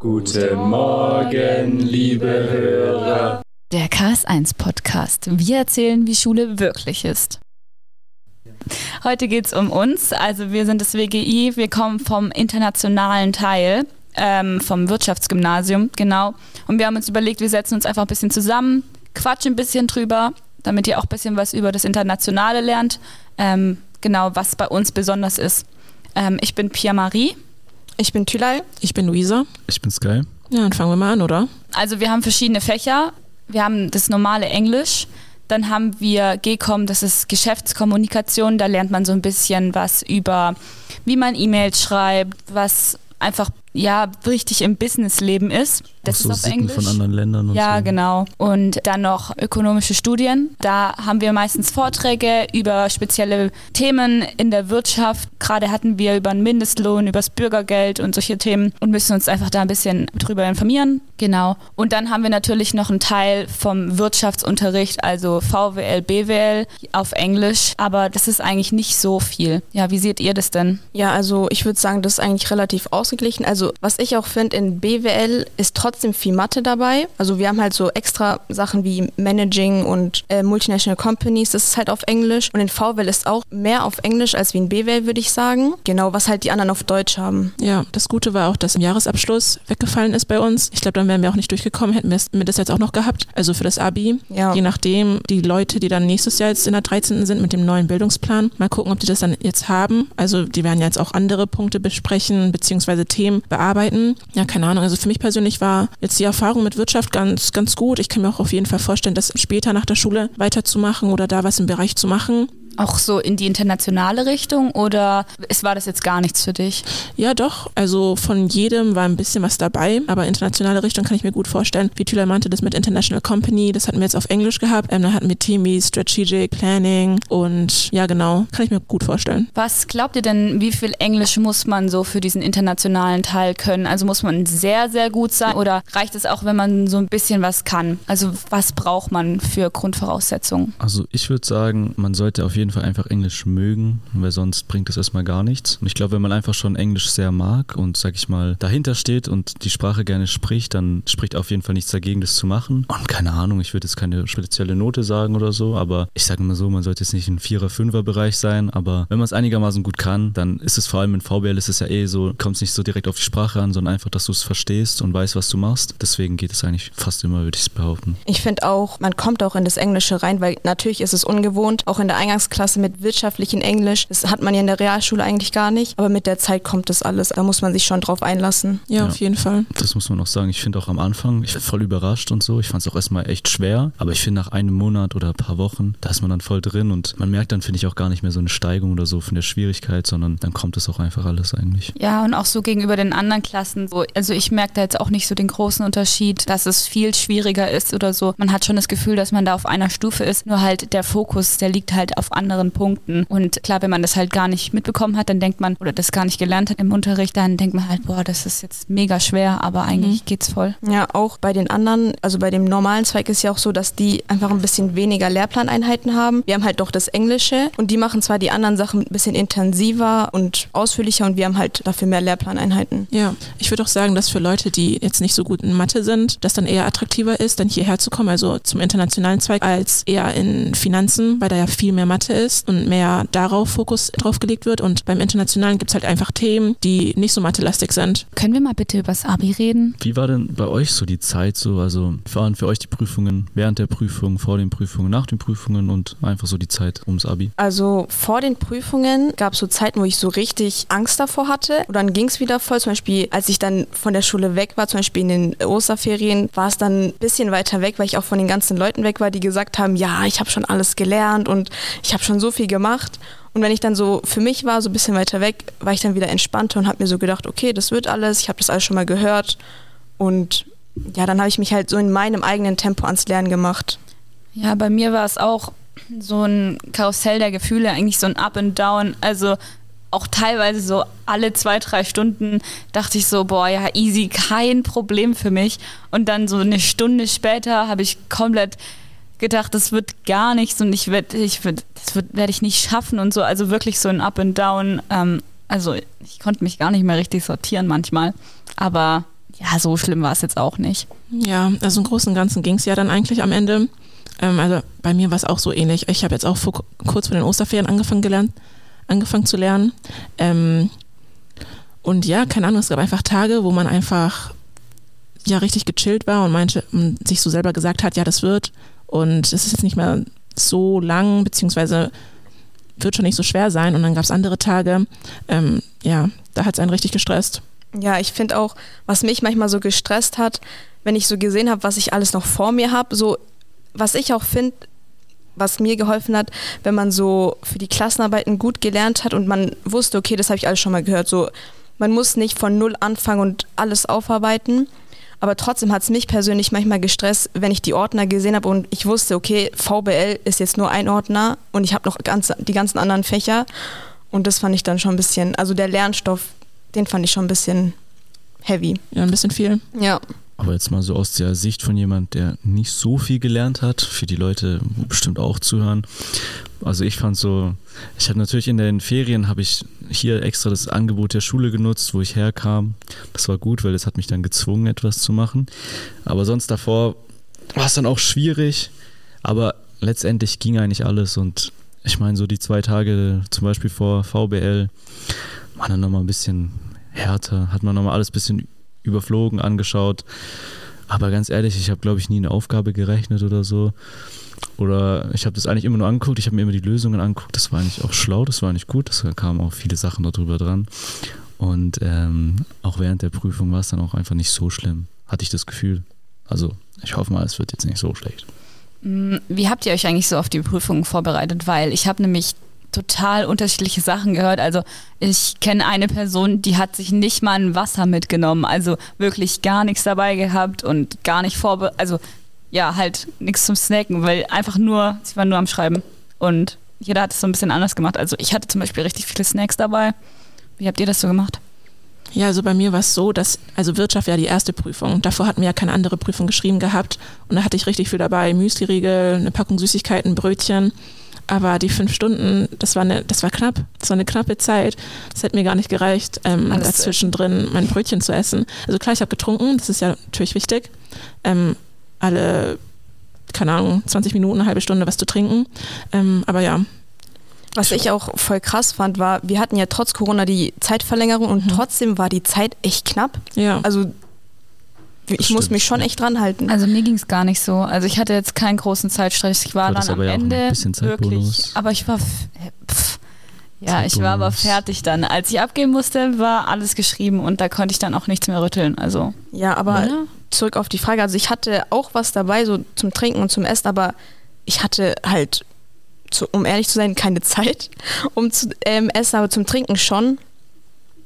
Guten Morgen, liebe Hörer. Der KS1 Podcast. Wir erzählen, wie Schule wirklich ist. Heute geht es um uns. Also wir sind das WGI. Wir kommen vom internationalen Teil, ähm, vom Wirtschaftsgymnasium, genau. Und wir haben uns überlegt, wir setzen uns einfach ein bisschen zusammen, quatschen ein bisschen drüber, damit ihr auch ein bisschen was über das Internationale lernt. Ähm, genau, was bei uns besonders ist. Ähm, ich bin Pia Marie. Ich bin Thülei. Ich bin Luisa. Ich bin Sky. Ja, dann fangen wir mal an, oder? Also wir haben verschiedene Fächer. Wir haben das normale Englisch. Dann haben wir GECOM, das ist Geschäftskommunikation. Da lernt man so ein bisschen was über, wie man E-Mails schreibt, was einfach ja richtig im Businessleben ist. Das so ist auf Sitten Englisch. von anderen Ländern und ja, so. genau. Und dann noch ökonomische Studien. Da haben wir meistens Vorträge über spezielle Themen in der Wirtschaft. Gerade hatten wir über den Mindestlohn, über das Bürgergeld und solche Themen und müssen uns einfach da ein bisschen drüber informieren. Genau. Und dann haben wir natürlich noch einen Teil vom Wirtschaftsunterricht, also VWL, BWL auf Englisch. Aber das ist eigentlich nicht so viel. Ja, wie seht ihr das denn? Ja, also ich würde sagen, das ist eigentlich relativ ausgeglichen. Also was ich auch finde, in BWL ist trotzdem viel Mathe dabei. Also wir haben halt so extra Sachen wie Managing und äh, Multinational Companies, das ist halt auf Englisch. Und in VWL ist auch mehr auf Englisch als wie in BWL, würde ich sagen. Genau, was halt die anderen auf Deutsch haben. Ja, das Gute war auch, dass im Jahresabschluss weggefallen ist bei uns. Ich glaube, dann wären wir auch nicht durchgekommen, hätten wir das jetzt auch noch gehabt. Also für das Abi. Ja. Je nachdem, die Leute, die dann nächstes Jahr jetzt in der 13. sind mit dem neuen Bildungsplan, mal gucken, ob die das dann jetzt haben. Also die werden ja jetzt auch andere Punkte besprechen, beziehungsweise Themen bearbeiten. Ja, keine Ahnung. Also für mich persönlich war jetzt die Erfahrung mit Wirtschaft ganz, ganz gut. Ich kann mir auch auf jeden Fall vorstellen, das später nach der Schule weiterzumachen oder da was im Bereich zu machen. Auch so in die internationale Richtung oder es war das jetzt gar nichts für dich? Ja, doch. Also von jedem war ein bisschen was dabei, aber internationale Richtung kann ich mir gut vorstellen. Wie Thüler meinte, das mit International Company, das hatten wir jetzt auf Englisch gehabt. Ähm, dann hatten wir Themen Strategic Planning und ja, genau, kann ich mir gut vorstellen. Was glaubt ihr denn, wie viel Englisch muss man so für diesen internationalen Teil können? Also muss man sehr, sehr gut sein oder reicht es auch, wenn man so ein bisschen was kann? Also was braucht man für Grundvoraussetzungen? Also ich würde sagen, man sollte auf jeden Fall einfach Englisch mögen, weil sonst bringt es erstmal gar nichts. Und ich glaube, wenn man einfach schon Englisch sehr mag und, sag ich mal, dahinter steht und die Sprache gerne spricht, dann spricht auf jeden Fall nichts dagegen, das zu machen. Und keine Ahnung, ich würde jetzt keine spezielle Note sagen oder so, aber ich sage mal so, man sollte jetzt nicht im Vierer-, Fünfer-Bereich sein, aber wenn man es einigermaßen gut kann, dann ist es vor allem in VBL ist es ja eh so, kommt es nicht so direkt auf die Sprache an, sondern einfach, dass du es verstehst und weißt, was du machst. Deswegen geht es eigentlich fast immer, würde ich behaupten. Ich finde auch, man kommt auch in das Englische rein, weil natürlich ist es ungewohnt, auch in der Eingangsklasse mit wirtschaftlichem Englisch. Das hat man ja in der Realschule eigentlich gar nicht, aber mit der Zeit kommt das alles. Da muss man sich schon drauf einlassen. Ja, Ja. auf jeden Fall. Das muss man auch sagen. Ich finde auch am Anfang, ich war voll überrascht und so. Ich fand es auch erstmal echt schwer. Aber ich finde nach einem Monat oder ein paar Wochen, da ist man dann voll drin und man merkt dann, finde ich, auch gar nicht mehr so eine Steigung oder so von der Schwierigkeit, sondern dann kommt es auch einfach alles eigentlich. Ja, und auch so gegenüber den anderen Klassen. So, also ich merke da jetzt auch nicht so den großen Unterschied, dass es viel schwieriger ist oder so. Man hat schon das Gefühl, dass man da auf einer Stufe ist, nur halt der Fokus, der liegt halt auf anderen Punkten. Und klar, wenn man das halt gar nicht mitbekommen hat, dann denkt man, oder das gar nicht gelernt hat im Unterricht, dann denkt man halt, boah, das ist jetzt mega schwer, aber eigentlich geht's voll. Ja, auch bei den anderen, also bei dem normalen Zweig ist ja auch so, dass die einfach ein bisschen weniger Lehrplaneinheiten haben. Wir haben halt doch das Englische und die machen zwar die anderen Sachen ein bisschen intensiver und ausführlicher und wir haben halt dafür mehr Lehrplaneinheiten. Ja, ich würde auch sagen, dass für Leute, die jetzt nicht so gut in Mathe sind, das dann eher attraktiver ist, dann hierher zu kommen, also zum internationalen Zweig, als eher in Finanzen, weil da ja viel mehr Mathe ist und mehr darauf Fokus drauf gelegt wird. Und beim Internationalen gibt es halt einfach Themen, die nicht so mathelastig sind. Können wir mal bitte übers Abi reden? Wie war denn bei euch so die Zeit so? Also waren für euch die Prüfungen während der Prüfung, vor den Prüfungen, nach den Prüfungen und einfach so die Zeit ums Abi? Also vor den Prüfungen gab es so Zeiten, wo ich so richtig Angst davor hatte. Und dann ging es wieder voll. Zum Beispiel, als ich dann von der Schule weg war, zum Beispiel in den Osterferien, war es dann ein bisschen weiter weg, weil ich auch von den ganzen Leuten weg war, die gesagt haben, ja, ich habe schon alles gelernt und ich habe schon so viel gemacht. Und wenn ich dann so für mich war, so ein bisschen weiter weg, war ich dann wieder entspannter und habe mir so gedacht, okay, das wird alles, ich habe das alles schon mal gehört. Und ja, dann habe ich mich halt so in meinem eigenen Tempo ans Lernen gemacht. Ja, bei mir war es auch so ein Karussell der Gefühle, eigentlich so ein Up and Down. Also auch teilweise so alle zwei, drei Stunden dachte ich so, boah, ja, easy, kein Problem für mich. Und dann so eine Stunde später habe ich komplett gedacht, das wird gar nichts und ich werde, ich werd, das werde ich nicht schaffen und so. Also wirklich so ein Up and Down. Ähm, also ich konnte mich gar nicht mehr richtig sortieren manchmal. Aber ja, so schlimm war es jetzt auch nicht. Ja, also im Großen und Ganzen ging es ja dann eigentlich am Ende. Ähm, also bei mir war es auch so ähnlich. Ich habe jetzt auch vor, kurz vor den Osterferien angefangen gelernt, angefangen zu lernen. Ähm, und ja, keine Ahnung, es gab einfach Tage, wo man einfach ja richtig gechillt war und meinte, sich so selber gesagt hat, ja, das wird. Und es ist jetzt nicht mehr so lang, beziehungsweise wird schon nicht so schwer sein. Und dann gab es andere Tage, ähm, ja, da hat es einen richtig gestresst. Ja, ich finde auch, was mich manchmal so gestresst hat, wenn ich so gesehen habe, was ich alles noch vor mir habe, so was ich auch finde, was mir geholfen hat, wenn man so für die Klassenarbeiten gut gelernt hat und man wusste, okay, das habe ich alles schon mal gehört, so man muss nicht von null anfangen und alles aufarbeiten. Aber trotzdem hat es mich persönlich manchmal gestresst, wenn ich die Ordner gesehen habe und ich wusste, okay, VBL ist jetzt nur ein Ordner und ich habe noch ganz, die ganzen anderen Fächer. Und das fand ich dann schon ein bisschen, also der Lernstoff, den fand ich schon ein bisschen heavy. Ja, ein bisschen viel. Ja. Aber jetzt mal so aus der Sicht von jemand, der nicht so viel gelernt hat, für die Leute bestimmt auch zuhören. Also ich fand so, ich habe natürlich in den Ferien habe ich hier extra das Angebot der Schule genutzt, wo ich herkam. Das war gut, weil es hat mich dann gezwungen, etwas zu machen. Aber sonst davor war es dann auch schwierig. Aber letztendlich ging eigentlich alles und ich meine, so die zwei Tage zum Beispiel vor VBL waren dann nochmal ein bisschen härter, hat man nochmal alles ein bisschen überflogen, angeschaut. Aber ganz ehrlich, ich habe, glaube ich, nie eine Aufgabe gerechnet oder so. Oder ich habe das eigentlich immer nur angeguckt, ich habe mir immer die Lösungen angeguckt. Das war eigentlich auch schlau, das war eigentlich gut. Das kamen auch viele Sachen darüber dran. Und ähm, auch während der Prüfung war es dann auch einfach nicht so schlimm, hatte ich das Gefühl. Also ich hoffe mal, es wird jetzt nicht so schlecht. Mm, wie habt ihr euch eigentlich so auf die Prüfung vorbereitet? Weil ich habe nämlich total unterschiedliche Sachen gehört. Also ich kenne eine Person, die hat sich nicht mal ein Wasser mitgenommen, also wirklich gar nichts dabei gehabt und gar nicht vorbereitet, also ja, halt nichts zum Snacken, weil einfach nur, sie waren nur am Schreiben und jeder hat es so ein bisschen anders gemacht. Also ich hatte zum Beispiel richtig viele Snacks dabei. Wie habt ihr das so gemacht? Ja, also bei mir war es so, dass, also Wirtschaft ja die erste Prüfung. Davor hatten wir ja keine andere Prüfung geschrieben gehabt. Und da hatte ich richtig viel dabei. Müsli-Riegel, eine Packung Süßigkeiten, Brötchen. Aber die fünf Stunden, das war, eine, das war knapp. Das war eine knappe Zeit. Das hätte mir gar nicht gereicht, ähm, dazwischen drin mein Brötchen zu essen. Also klar, ich habe getrunken, das ist ja natürlich wichtig. Ähm, alle, keine Ahnung, 20 Minuten, eine halbe Stunde was zu trinken. Ähm, aber ja. Was ich auch voll krass fand, war, wir hatten ja trotz Corona die Zeitverlängerung und mhm. trotzdem war die Zeit echt knapp. Ja. Also ich muss mich schon echt dran halten. Also mir ging es gar nicht so. Also ich hatte jetzt keinen großen Zeitstress. Ich war, war dann am Ende wirklich. Aber ich war pff, ja, ich war aber fertig dann. Als ich abgeben musste, war alles geschrieben und da konnte ich dann auch nichts mehr rütteln. Also ja, aber oder? zurück auf die Frage. Also ich hatte auch was dabei so zum Trinken und zum Essen, aber ich hatte halt, zu, um ehrlich zu sein, keine Zeit um zu ähm, essen, aber zum Trinken schon.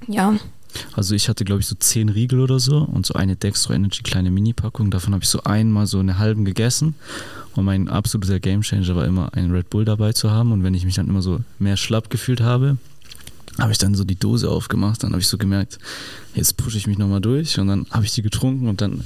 Ja. Also ich hatte, glaube ich, so zehn Riegel oder so und so eine Dextro Energy kleine Mini-Packung. Davon habe ich so einmal so eine halben gegessen. Und mein absoluter Gamechanger war immer, einen Red Bull dabei zu haben. Und wenn ich mich dann immer so mehr schlapp gefühlt habe, habe ich dann so die Dose aufgemacht, dann habe ich so gemerkt, jetzt pushe ich mich nochmal durch und dann habe ich die getrunken und dann,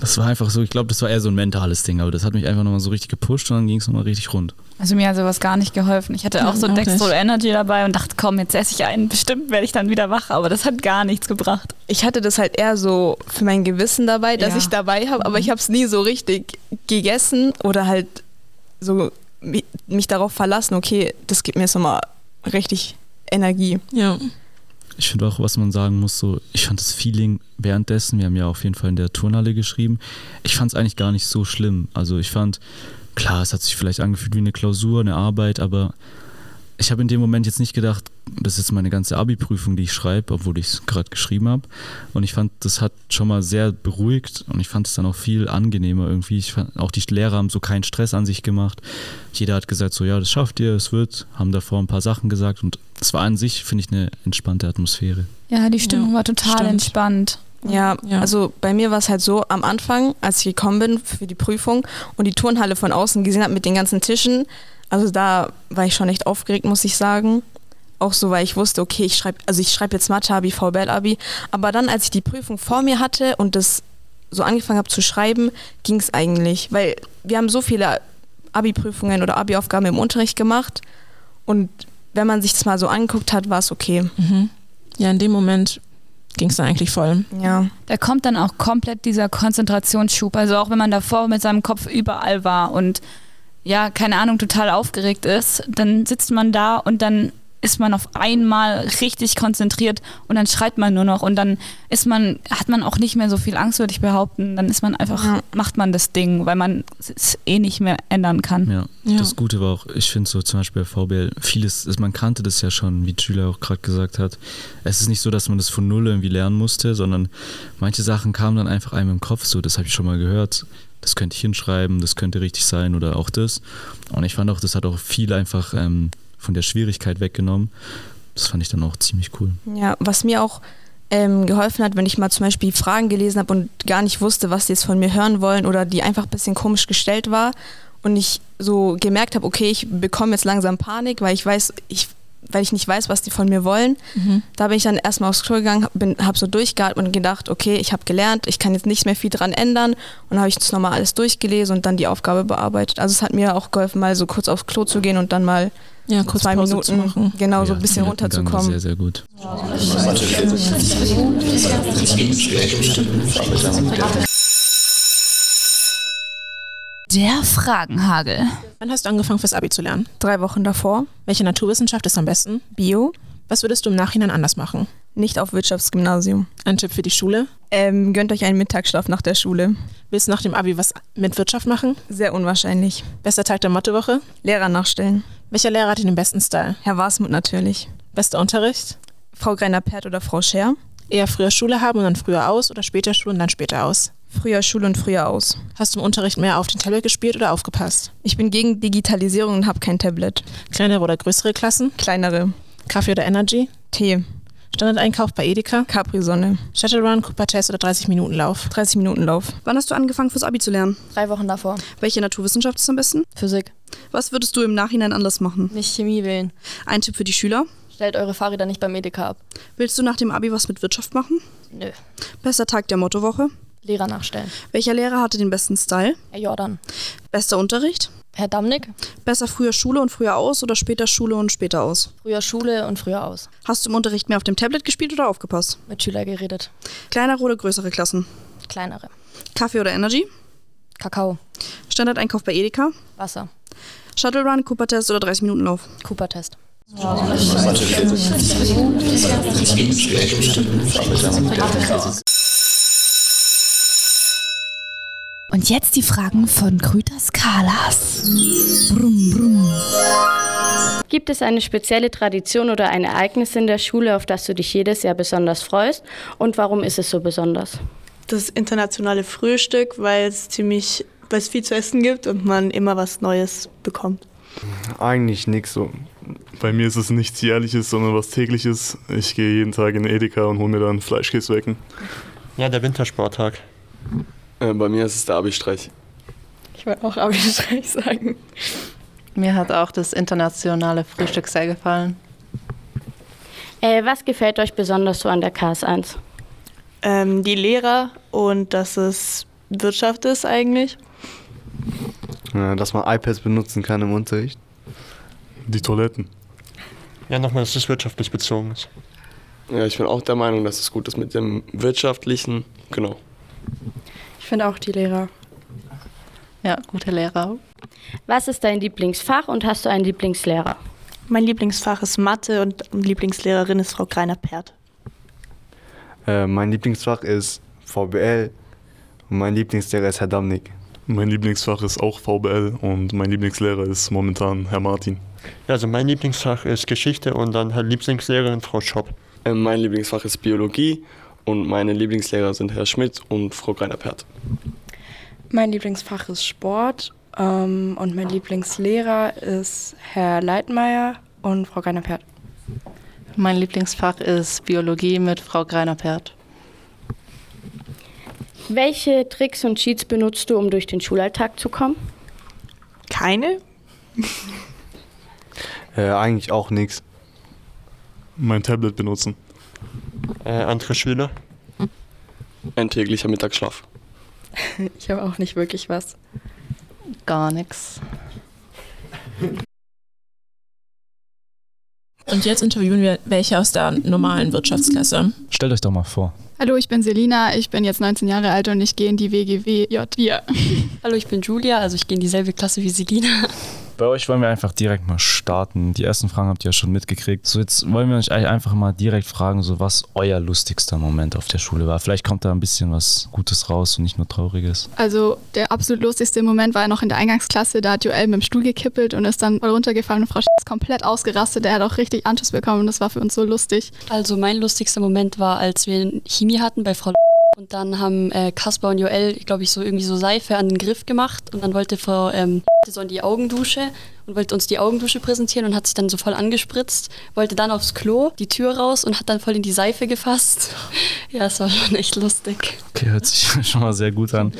das war einfach so, ich glaube, das war eher so ein mentales Ding, aber das hat mich einfach nochmal so richtig gepusht und dann ging es nochmal richtig rund. Also mir hat sowas gar nicht geholfen. Ich hatte ja, auch so auch Dextro nicht. Energy dabei und dachte, komm, jetzt esse ich einen, bestimmt werde ich dann wieder wach, aber das hat gar nichts gebracht. Ich hatte das halt eher so für mein Gewissen dabei, dass ja. ich dabei habe, aber ich habe es nie so richtig gegessen oder halt so mich darauf verlassen, okay, das gibt mir jetzt nochmal richtig Energie. Ja. Ich finde auch, was man sagen muss, so, ich fand das Feeling währenddessen, wir haben ja auf jeden Fall in der Turnhalle geschrieben, ich fand es eigentlich gar nicht so schlimm. Also ich fand, klar, es hat sich vielleicht angefühlt wie eine Klausur, eine Arbeit, aber ich habe in dem Moment jetzt nicht gedacht, das ist meine ganze Abi-Prüfung, die ich schreibe, obwohl ich es gerade geschrieben habe. Und ich fand, das hat schon mal sehr beruhigt und ich fand es dann auch viel angenehmer irgendwie. Ich fand, auch die Lehrer haben so keinen Stress an sich gemacht. Jeder hat gesagt, so ja, das schafft ihr, es wird, haben davor ein paar Sachen gesagt und es war an sich, finde ich, eine entspannte Atmosphäre. Ja, die Stimmung ja, war total stimmt. entspannt. Ja, ja, also bei mir war es halt so, am Anfang, als ich gekommen bin für die Prüfung und die Turnhalle von außen gesehen habe mit den ganzen Tischen, also da war ich schon echt aufgeregt, muss ich sagen. Auch so, weil ich wusste, okay, ich schreibe, also ich schreibe jetzt Mathe-Abi, VBL-Abi. Aber dann, als ich die Prüfung vor mir hatte und das so angefangen habe zu schreiben, ging es eigentlich. Weil wir haben so viele Abi-Prüfungen oder Abi-Aufgaben im Unterricht gemacht. Und wenn man sich das mal so angeguckt hat, war es okay. Mhm. Ja, in dem Moment ging es dann eigentlich voll. Ja. Da kommt dann auch komplett dieser Konzentrationsschub. Also auch wenn man davor mit seinem Kopf überall war und ja, keine Ahnung, total aufgeregt ist, dann sitzt man da und dann ist man auf einmal richtig konzentriert und dann schreit man nur noch und dann ist man, hat man auch nicht mehr so viel Angst, würde ich behaupten. Dann ist man einfach, Ja. macht man das Ding, weil man es eh nicht mehr ändern kann. Ja. Ja. Das Gute war auch, ich finde so zum Beispiel bei VBL, vieles, ist- man kannte das ja schon, wie Julia auch gerade gesagt hat. Es ist nicht so, dass man das von Null irgendwie lernen musste, sondern manche Sachen kamen dann einfach einem im Kopf, so, das habe ich schon mal gehört. Das könnte ich hinschreiben, das könnte richtig sein oder auch das. Und ich fand auch, das hat auch viel einfach ähm, von der Schwierigkeit weggenommen. Das fand ich dann auch ziemlich cool. Ja, was mir auch ähm, geholfen hat, wenn ich mal zum Beispiel Fragen gelesen habe und gar nicht wusste, was die jetzt von mir hören wollen oder die einfach ein bisschen komisch gestellt war und ich so gemerkt habe, okay, ich bekomme jetzt langsam Panik, weil ich weiß, ich, weil ich nicht weiß, was die von mir wollen. Mhm. Da bin ich dann erstmal aufs Klo gegangen, habe so durchgeatmet und gedacht, okay, ich habe gelernt, ich kann jetzt nicht mehr viel dran ändern und dann habe ich das nochmal alles durchgelesen und dann die Aufgabe bearbeitet. Also es hat mir auch geholfen, mal so kurz aufs Klo zu gehen und dann mal Ja, kurz zwei Pause Minuten zu machen. genau so Ja, ein bisschen runterzukommen. Sehr, sehr gut. Der Fragenhagel. Wann hast du angefangen fürs Abi zu lernen? Drei Wochen davor, Welche Naturwissenschaft ist am besten? Bio, Was würdest du im Nachhinein anders machen? nicht auf Wirtschaftsgymnasium. Ein Tipp für die Schule? Ähm, gönnt euch einen Mittagsschlaf nach der Schule. Willst du nach dem Abi was mit Wirtschaft machen? Sehr unwahrscheinlich. Bester Tag der Mathewoche? Lehrer nachstellen. Welcher Lehrer hat den besten Style? Herr Wasmut natürlich. Bester Unterricht? Frau Greiner-Pert oder Frau Scher. Eher früher Schule haben und dann früher aus oder später Schule und dann später aus? Früher Schule und früher aus. Hast du im Unterricht mehr auf den Tablet gespielt oder aufgepasst? Ich bin gegen Digitalisierung und habe kein Tablet. Kleinere oder größere Klassen? Kleinere. Kaffee oder Energy? Tee. Standardeinkauf bei Edeka? Capri-Sonne. Shuttle Run, Cooper Test oder 30 Minuten Lauf? 30 Minuten Lauf. Wann hast du angefangen fürs Abi zu lernen? Drei Wochen davor. Welche Naturwissenschaft ist am besten? Physik. Was würdest du im Nachhinein anders machen? Nicht Chemie wählen. Ein Tipp für die Schüler. Stellt eure Fahrräder nicht beim Edeka ab. Willst du nach dem Abi was mit Wirtschaft machen? Nö. Bester Tag der Mottowoche. Lehrer nachstellen. Welcher Lehrer hatte den besten Style? Herr Jordan. Bester Unterricht? Herr Damnick. Besser früher Schule und früher aus oder später Schule und später aus? Früher Schule und früher aus. Hast du im Unterricht mehr auf dem Tablet gespielt oder aufgepasst? Mit Schüler geredet. Kleinere oder größere Klassen? Kleinere. Kaffee oder Energy? Kakao. Standardeinkauf bei Edeka? Wasser. Shuttle Run, Cooper Test oder 30 Minuten Lauf? Cooper-Test. Und jetzt die Fragen von Grüter Skalas. Brumm, brumm. Gibt es eine spezielle Tradition oder ein Ereignis in der Schule, auf das du dich jedes Jahr besonders freust? Und warum ist es so besonders? das internationale Frühstück, weil es ziemlich, weil es viel zu essen gibt und man immer was Neues bekommt. Eigentlich nichts so. Bei mir ist es nichts Jährliches, sondern was Tägliches. Ich gehe jeden Tag in Edeka und hole mir dann Fleischkäse wecken. Ja, der Wintersporttag. Äh, bei mir ist es der Abi-Streich. Ich wollte auch Abi-Streich sagen. Mir hat auch das internationale Frühstück sehr gefallen. Äh, was gefällt euch besonders so an der KS1? Ähm, die Lehrer und dass es Wirtschaft ist eigentlich. Ja, dass man iPads benutzen kann im Unterricht. Die Toiletten. Ja, nochmal, dass es wirtschaftlich bezogen ist. Ja, ich bin auch der Meinung, dass es gut ist mit dem Wirtschaftlichen. Genau. Ich finde auch die Lehrer. Ja, gute Lehrer. Was ist dein Lieblingsfach und hast du einen Lieblingslehrer? Mein Lieblingsfach ist Mathe und Lieblingslehrerin ist Frau Greiner-Pert. Äh, mein Lieblingsfach ist VBL und mein Lieblingslehrer ist Herr Damnick. Mein Lieblingsfach ist auch VBL und mein Lieblingslehrer ist momentan Herr Martin. Ja, also mein Lieblingsfach ist Geschichte und dann halt Lieblingslehrerin Frau Schopp. Äh, mein Lieblingsfach ist Biologie und meine Lieblingslehrer sind Herr Schmidt und Frau Greiner-Pert. Mein Lieblingsfach ist Sport ähm, und mein Lieblingslehrer ist Herr Leitmeier und Frau Greiner-Pert. Mein Lieblingsfach ist Biologie mit Frau Greiner-Pert. Welche Tricks und Cheats benutzt du, um durch den Schulalltag zu kommen? Keine? Äh, eigentlich auch nichts. Mein Tablet benutzen. Äh, andere Schüler? Ein täglicher Mittagsschlaf. Ich habe auch nicht wirklich was. Gar nichts. Und jetzt interviewen wir welche aus der normalen Wirtschaftsklasse. Stellt euch doch mal vor. Hallo, ich bin Selina, ich bin jetzt 19 Jahre alt und ich gehe in die WGWJ 4. Hallo, ich bin Julia, also ich gehe in dieselbe Klasse wie Selina. Bei euch wollen wir einfach direkt mal starten. Die ersten Fragen habt ihr ja schon mitgekriegt. So, jetzt wollen wir euch einfach mal direkt fragen, so was euer lustigster Moment auf der Schule war. Vielleicht kommt da ein bisschen was Gutes raus und nicht nur Trauriges. Also der absolut lustigste Moment war ja noch in der Eingangsklasse. Da hat Joel mit dem Stuhl gekippelt und ist dann voll runtergefallen und Frau Sch ist komplett ausgerastet. Der hat auch richtig Anschluss bekommen. Das war für uns so lustig. Also mein lustigster Moment war, als wir Chemie hatten bei Frau und dann haben äh, Kaspar und Joel, glaube ich, so irgendwie so Seife an den Griff gemacht und dann wollte Frau ähm, so in die Augendusche und wollte uns die Augendusche präsentieren und hat sich dann so voll angespritzt, wollte dann aufs Klo, die Tür raus und hat dann voll in die Seife gefasst. Ja, es war schon echt lustig. Okay, hört sich schon mal sehr gut an.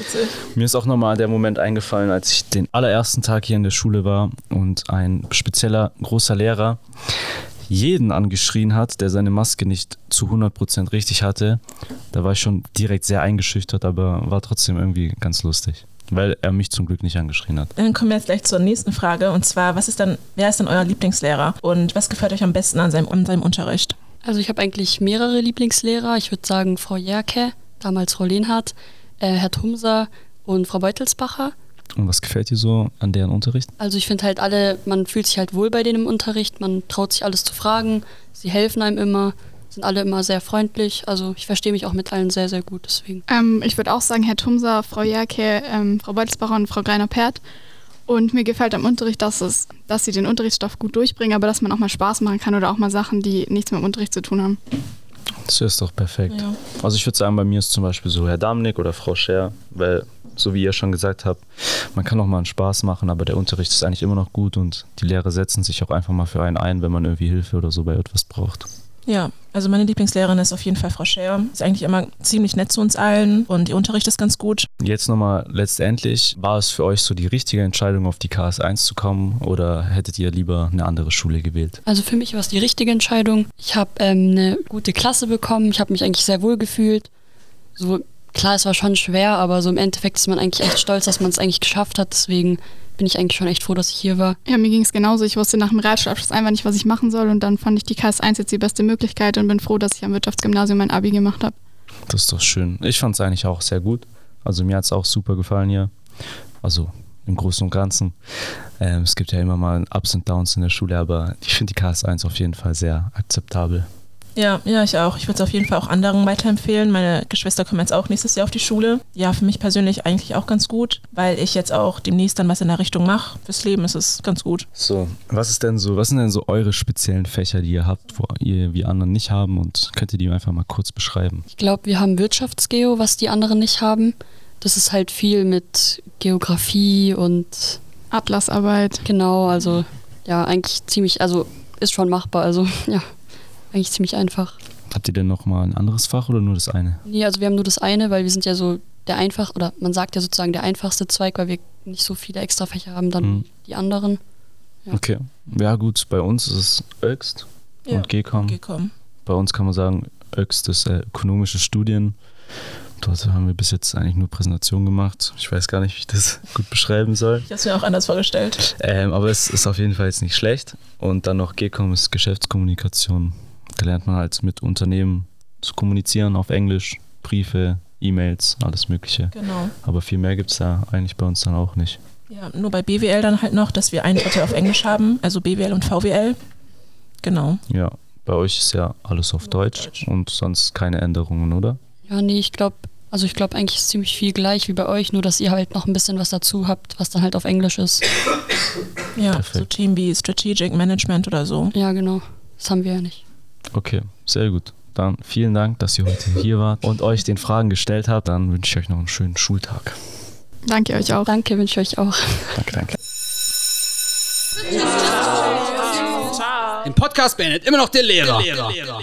Mir ist auch nochmal der Moment eingefallen, als ich den allerersten Tag hier in der Schule war und ein spezieller großer Lehrer jeden angeschrien hat, der seine Maske nicht zu 100% richtig hatte. Da war ich schon direkt sehr eingeschüchtert, aber war trotzdem irgendwie ganz lustig. Weil er mich zum Glück nicht angeschrien hat. Dann kommen wir jetzt gleich zur nächsten Frage. Und zwar, was ist dann, wer ist denn euer Lieblingslehrer? Und was gefällt euch am besten an seinem, an seinem Unterricht? Also ich habe eigentlich mehrere Lieblingslehrer. Ich würde sagen Frau Jerke, damals Frau Lehnhardt, äh, Herr Tumser und Frau Beutelsbacher. Und was gefällt dir so an deren Unterricht? Also ich finde halt alle, man fühlt sich halt wohl bei denen im Unterricht, man traut sich alles zu fragen, sie helfen einem immer, sind alle immer sehr freundlich. Also ich verstehe mich auch mit allen sehr, sehr gut deswegen. Ähm, ich würde auch sagen, Herr Tumser, Frau Jerke, ähm, Frau Beutelsbacher und Frau Greiner-Pert. Und mir gefällt am Unterricht, dass, es, dass sie den Unterrichtsstoff gut durchbringen, aber dass man auch mal Spaß machen kann oder auch mal Sachen, die nichts mit dem Unterricht zu tun haben. Das ist doch perfekt. Ja. Also ich würde sagen, bei mir ist zum Beispiel so Herr Damnik oder Frau Scher, weil so wie ihr schon gesagt habt, man kann auch mal einen Spaß machen, aber der Unterricht ist eigentlich immer noch gut und die Lehrer setzen sich auch einfach mal für einen ein, wenn man irgendwie Hilfe oder so bei etwas braucht. Ja, also meine Lieblingslehrerin ist auf jeden Fall Frau Scher. Ist eigentlich immer ziemlich nett zu uns allen und ihr Unterricht ist ganz gut. Jetzt nochmal letztendlich, war es für euch so die richtige Entscheidung, auf die KS1 zu kommen oder hättet ihr lieber eine andere Schule gewählt? Also für mich war es die richtige Entscheidung. Ich habe ähm, eine gute Klasse bekommen, ich habe mich eigentlich sehr wohl gefühlt. So, klar, es war schon schwer, aber so im Endeffekt ist man eigentlich echt stolz, dass man es eigentlich geschafft hat. Deswegen bin ich eigentlich schon echt froh, dass ich hier war. Ja, mir ging es genauso. Ich wusste nach dem Realschulabschluss einfach nicht, was ich machen soll. Und dann fand ich die KS1 jetzt die beste Möglichkeit und bin froh, dass ich am Wirtschaftsgymnasium mein Abi gemacht habe. Das ist doch schön. Ich fand es eigentlich auch sehr gut. Also mir hat es auch super gefallen hier. Also im Großen und Ganzen. Ähm, es gibt ja immer mal Ups und Downs in der Schule, aber ich finde die KS1 auf jeden Fall sehr akzeptabel. Ja, ja, ich auch. Ich würde es auf jeden Fall auch anderen weiterempfehlen. Meine Geschwister kommen jetzt auch nächstes Jahr auf die Schule. Ja, für mich persönlich eigentlich auch ganz gut, weil ich jetzt auch demnächst dann was in der Richtung mache. Fürs Leben ist es ganz gut. So, was ist denn so, was sind denn so eure speziellen Fächer, die ihr habt, wo ihr wie anderen nicht haben und könnt ihr die einfach mal kurz beschreiben? Ich glaube, wir haben Wirtschaftsgeo, was die anderen nicht haben. Das ist halt viel mit Geografie und Atlasarbeit. Genau, also ja, eigentlich ziemlich, also ist schon machbar, also ja eigentlich ziemlich einfach. Habt ihr denn noch mal ein anderes Fach oder nur das eine? Nee, also wir haben nur das eine, weil wir sind ja so der einfach, oder man sagt ja sozusagen der einfachste Zweig, weil wir nicht so viele Extrafächer haben, dann hm. die anderen. Ja. Okay, ja gut, bei uns ist es Öxt ja, und GECOM. GECOM. Bei uns kann man sagen, Öxt ist äh, ökonomische Studien. Dort haben wir bis jetzt eigentlich nur Präsentationen gemacht. Ich weiß gar nicht, wie ich das gut beschreiben soll. Ich habe es mir auch anders vorgestellt. Ähm, aber es ist auf jeden Fall jetzt nicht schlecht. Und dann noch GECOM ist Geschäftskommunikation. Da lernt man halt mit Unternehmen zu kommunizieren auf Englisch, Briefe, E-Mails, alles Mögliche. Genau. Aber viel mehr gibt es da eigentlich bei uns dann auch nicht. Ja, nur bei BWL dann halt noch, dass wir ein Drittel auf Englisch haben, also BWL und VWL. Genau. Ja, bei euch ist ja alles auf Deutsch, Deutsch und sonst keine Änderungen, oder? Ja, nee, ich glaube, also ich glaube eigentlich ist ziemlich viel gleich wie bei euch, nur dass ihr halt noch ein bisschen was dazu habt, was dann halt auf Englisch ist. Ja, Perfekt. so Themen wie Strategic Management oder so. Ja, genau. Das haben wir ja nicht. Okay, sehr gut. Dann vielen Dank, dass ihr heute hier wart und euch den Fragen gestellt habt. Dann wünsche ich euch noch einen schönen Schultag. Danke euch auch. Danke, wünsche ich euch auch. Danke, danke. Den Podcast beendet immer noch der Lehrer. Der Lehrer.